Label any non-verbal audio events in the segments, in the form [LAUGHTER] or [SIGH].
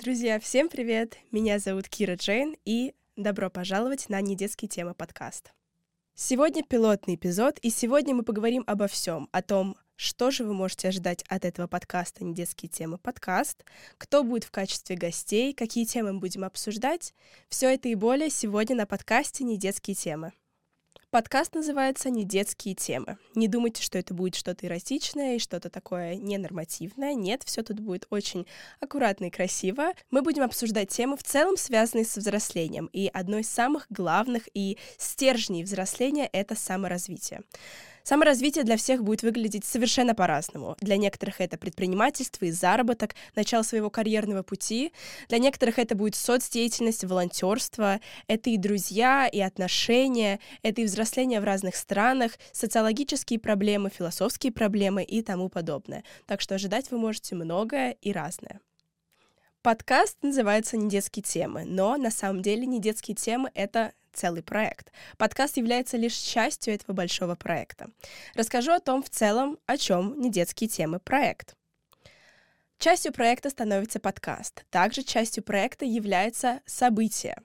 Друзья, всем привет! Меня зовут Кира Джейн, и добро пожаловать на «Недетские темы» подкаст. Сегодня пилотный эпизод, и сегодня мы поговорим обо всем, о том, что же вы можете ожидать от этого подкаста «Недетские темы» подкаст, кто будет в качестве гостей, какие темы мы будем обсуждать. Все это и более сегодня на подкасте «Недетские темы». Подкаст называется «Не детские темы». Не думайте, что это будет что-то эротичное и что-то такое ненормативное. Нет, все тут будет очень аккуратно и красиво. Мы будем обсуждать темы в целом, связанные с взрослением. И одной из самых главных и стержней взросления — это саморазвитие. Саморазвитие для всех будет выглядеть совершенно по-разному. Для некоторых это предпринимательство и заработок, начало своего карьерного пути. Для некоторых это будет соцдеятельность, волонтерство. Это и друзья, и отношения, это и взросление в разных странах, социологические проблемы, философские проблемы и тому подобное. Так что ожидать вы можете многое и разное. Подкаст называется «Не темы», но на самом деле не темы — это целый проект. Подкаст является лишь частью этого большого проекта. Расскажу о том в целом, о чем не детские темы проект. Частью проекта становится подкаст. Также частью проекта является событие.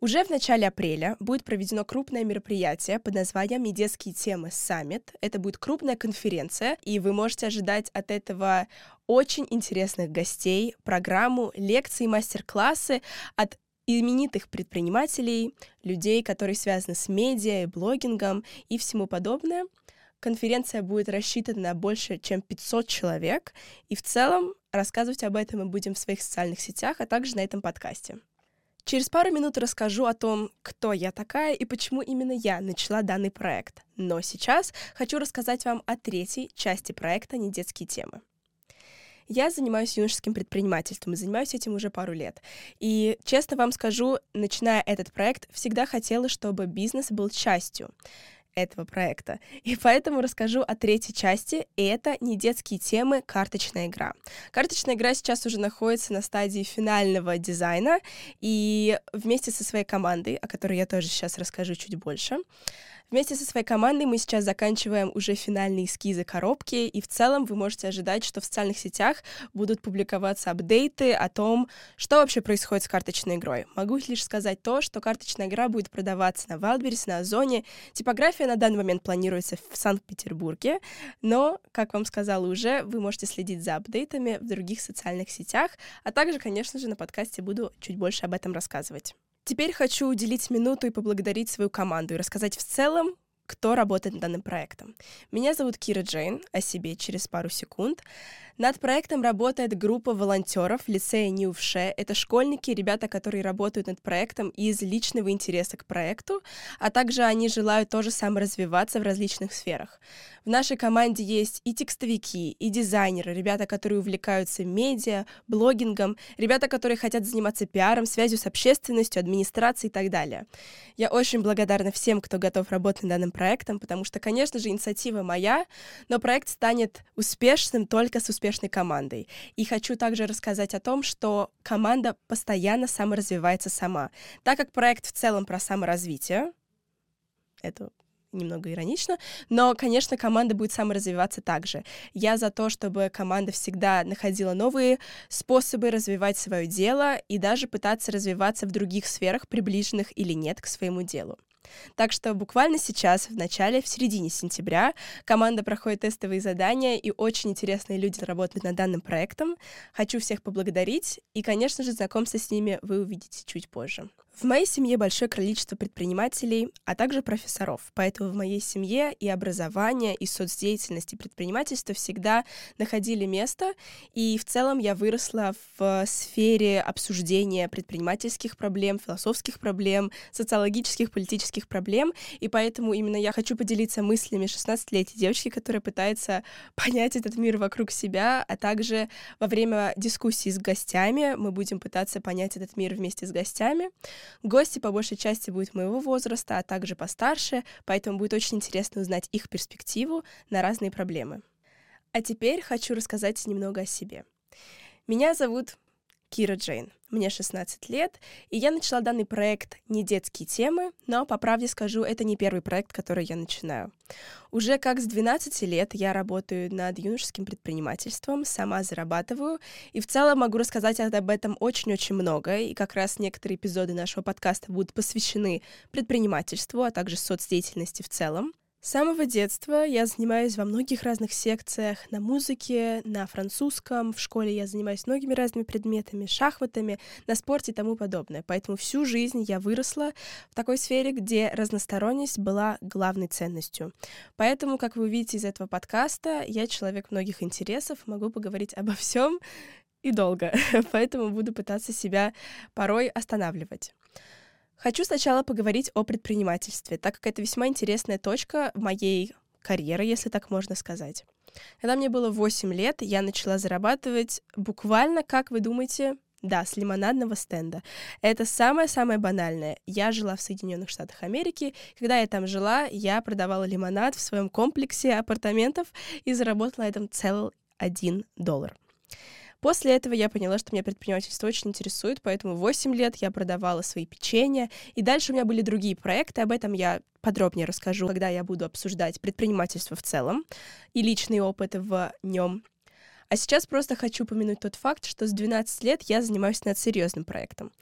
Уже в начале апреля будет проведено крупное мероприятие под названием «Недетские темы Саммит». Это будет крупная конференция, и вы можете ожидать от этого очень интересных гостей, программу, лекции, мастер-классы от именитых предпринимателей, людей, которые связаны с медиа блогингом и всему подобное. Конференция будет рассчитана на больше, чем 500 человек, и в целом рассказывать об этом мы будем в своих социальных сетях, а также на этом подкасте. Через пару минут расскажу о том, кто я такая и почему именно я начала данный проект. Но сейчас хочу рассказать вам о третьей части проекта «Не детские темы». Я занимаюсь юношеским предпринимательством и занимаюсь этим уже пару лет. И честно вам скажу, начиная этот проект, всегда хотела, чтобы бизнес был частью этого проекта. И поэтому расскажу о третьей части, и это не детские темы, карточная игра. Карточная игра сейчас уже находится на стадии финального дизайна, и вместе со своей командой, о которой я тоже сейчас расскажу чуть больше, Вместе со своей командой мы сейчас заканчиваем уже финальные эскизы коробки, и в целом вы можете ожидать, что в социальных сетях будут публиковаться апдейты о том, что вообще происходит с карточной игрой. Могу лишь сказать то, что карточная игра будет продаваться на Wildberries, на Озоне. Типография на данный момент планируется в Санкт-Петербурге, но, как вам сказала уже, вы можете следить за апдейтами в других социальных сетях, а также, конечно же, на подкасте буду чуть больше об этом рассказывать. Теперь хочу уделить минуту и поблагодарить свою команду и рассказать в целом, кто работает над данным проектом. Меня зовут Кира Джейн, о себе через пару секунд. Над проектом работает группа волонтеров лицея Ньювше. Это школьники, ребята, которые работают над проектом из личного интереса к проекту, а также они желают тоже саморазвиваться в различных сферах. В нашей команде есть и текстовики, и дизайнеры, ребята, которые увлекаются медиа, блогингом, ребята, которые хотят заниматься пиаром, связью с общественностью, администрацией и так далее. Я очень благодарна всем, кто готов работать над данным проектом, потому что, конечно же, инициатива моя, но проект станет успешным только с успешностью успешной командой. И хочу также рассказать о том, что команда постоянно саморазвивается сама. Так как проект в целом про саморазвитие, это немного иронично, но, конечно, команда будет саморазвиваться также. Я за то, чтобы команда всегда находила новые способы развивать свое дело и даже пытаться развиваться в других сферах, приближенных или нет к своему делу. Так что буквально сейчас, в начале, в середине сентября, команда проходит тестовые задания, и очень интересные люди работают над данным проектом. Хочу всех поблагодарить, и, конечно же, знакомство с ними вы увидите чуть позже. В моей семье большое количество предпринимателей, а также профессоров, поэтому в моей семье и образование, и соцдеятельность, и предпринимательство всегда находили место, и в целом я выросла в сфере обсуждения предпринимательских проблем, философских проблем, социологических, политических проблем, и поэтому именно я хочу поделиться мыслями 16-летней девочки, которая пытается [LAUGHS] понять этот мир вокруг себя, а также во время дискуссий с гостями мы будем пытаться понять этот мир вместе с гостями. Гости по большей части будут моего возраста, а также постарше, поэтому будет очень интересно узнать их перспективу на разные проблемы. А теперь хочу рассказать немного о себе. Меня зовут Кира Джейн. Мне 16 лет, и я начала данный проект не детские темы, но, по правде скажу, это не первый проект, который я начинаю. Уже как с 12 лет я работаю над юношеским предпринимательством, сама зарабатываю, и в целом могу рассказать об этом очень-очень много, и как раз некоторые эпизоды нашего подкаста будут посвящены предпринимательству, а также соцдеятельности в целом. С самого детства я занимаюсь во многих разных секциях, на музыке, на французском, в школе я занимаюсь многими разными предметами, шахматами, на спорте и тому подобное. Поэтому всю жизнь я выросла в такой сфере, где разносторонность была главной ценностью. Поэтому, как вы увидите из этого подкаста, я человек многих интересов, могу поговорить обо всем и долго. [LAUGHS] Поэтому буду пытаться себя порой останавливать. Хочу сначала поговорить о предпринимательстве, так как это весьма интересная точка моей карьеры, если так можно сказать. Когда мне было 8 лет, я начала зарабатывать буквально, как вы думаете, да, с лимонадного стенда. Это самое-самое банальное. Я жила в Соединенных Штатах Америки. Когда я там жила, я продавала лимонад в своем комплексе апартаментов и заработала на этом целый один доллар. После этого я поняла, что меня предпринимательство очень интересует, поэтому 8 лет я продавала свои печенья, и дальше у меня были другие проекты, об этом я подробнее расскажу, когда я буду обсуждать предпринимательство в целом и личный опыт в нем. А сейчас просто хочу упомянуть тот факт, что с 12 лет я занимаюсь над серьезным проектом.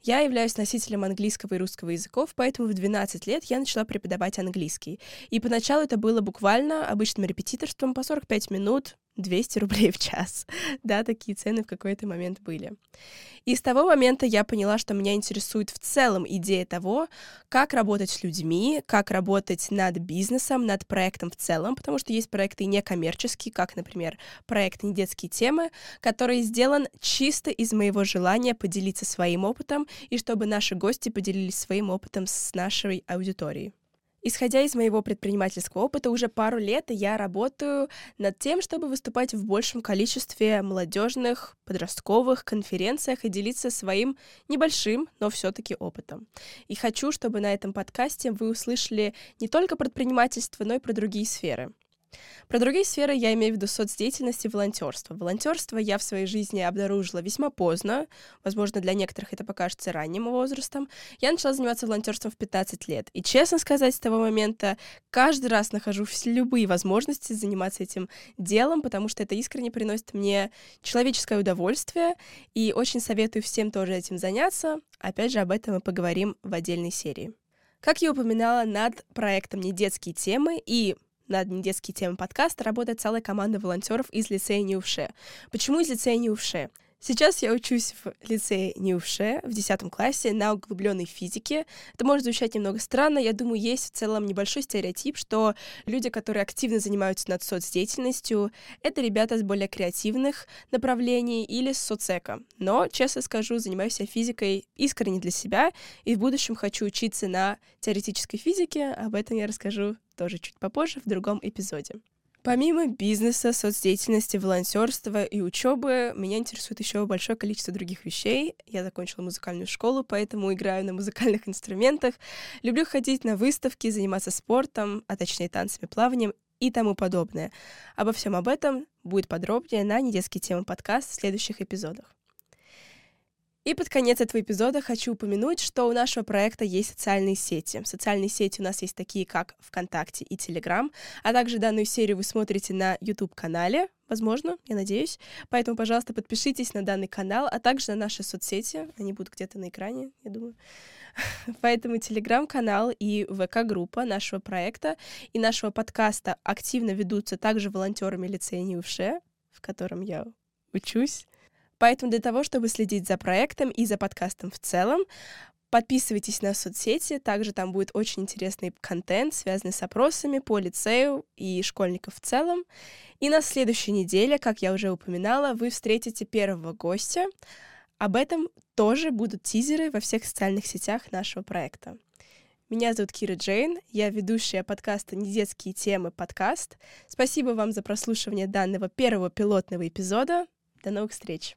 Я являюсь носителем английского и русского языков, поэтому в 12 лет я начала преподавать английский. И поначалу это было буквально обычным репетиторством по 45 минут, 200 рублей в час. [LAUGHS] да, такие цены в какой-то момент были. И с того момента я поняла, что меня интересует в целом идея того, как работать с людьми, как работать над бизнесом, над проектом в целом, потому что есть проекты некоммерческие, как, например, проект «Не темы», который сделан чисто из моего желания поделиться своим опытом и чтобы наши гости поделились своим опытом с нашей аудиторией. Исходя из моего предпринимательского опыта, уже пару лет я работаю над тем, чтобы выступать в большем количестве молодежных, подростковых конференциях и делиться своим небольшим, но все-таки опытом. И хочу, чтобы на этом подкасте вы услышали не только предпринимательство, но и про другие сферы. Про другие сферы я имею в виду соцдеятельность и волонтерство. Волонтерство я в своей жизни обнаружила весьма поздно, возможно, для некоторых это покажется ранним возрастом. Я начала заниматься волонтерством в 15 лет. И, честно сказать, с того момента каждый раз нахожу любые возможности заниматься этим делом, потому что это искренне приносит мне человеческое удовольствие, и очень советую всем тоже этим заняться. Опять же, об этом мы поговорим в отдельной серии. Как я упоминала, над проектом «Не детские темы» и над недетские темы подкаста работает целая команда волонтеров из лицея Неувше. Почему из лицея Неувше? Сейчас я учусь в лицее Неувше в 10 классе на углубленной физике. Это может звучать немного странно. Я думаю, есть в целом небольшой стереотип, что люди, которые активно занимаются над соцдеятельностью, это ребята с более креативных направлений или с соцэко. Но, честно скажу, занимаюсь я физикой искренне для себя, и в будущем хочу учиться на теоретической физике. Об этом я расскажу тоже чуть попозже в другом эпизоде. Помимо бизнеса, соцдеятельности, волонтерства и учебы, меня интересует еще большое количество других вещей. Я закончила музыкальную школу, поэтому играю на музыкальных инструментах. Люблю ходить на выставки, заниматься спортом, а точнее танцами, плаванием и тому подобное. Обо всем об этом будет подробнее на недетские темы подкаст в следующих эпизодах. И под конец этого эпизода хочу упомянуть, что у нашего проекта есть социальные сети. Социальные сети у нас есть такие, как ВКонтакте и Телеграм, а также данную серию вы смотрите на YouTube-канале, возможно, я надеюсь. Поэтому, пожалуйста, подпишитесь на данный канал, а также на наши соцсети. Они будут где-то на экране, я думаю. [LAUGHS] Поэтому телеграм-канал и ВК-группа нашего проекта и нашего подкаста активно ведутся также волонтерами лицея НИУШЕ, в котором я учусь. Поэтому для того, чтобы следить за проектом и за подкастом в целом, подписывайтесь на соцсети, также там будет очень интересный контент, связанный с опросами по лицею и школьников в целом. И на следующей неделе, как я уже упоминала, вы встретите первого гостя. Об этом тоже будут тизеры во всех социальных сетях нашего проекта. Меня зовут Кира Джейн, я ведущая подкаста «Недетские темы» подкаст. Спасибо вам за прослушивание данного первого пилотного эпизода. До новых встреч!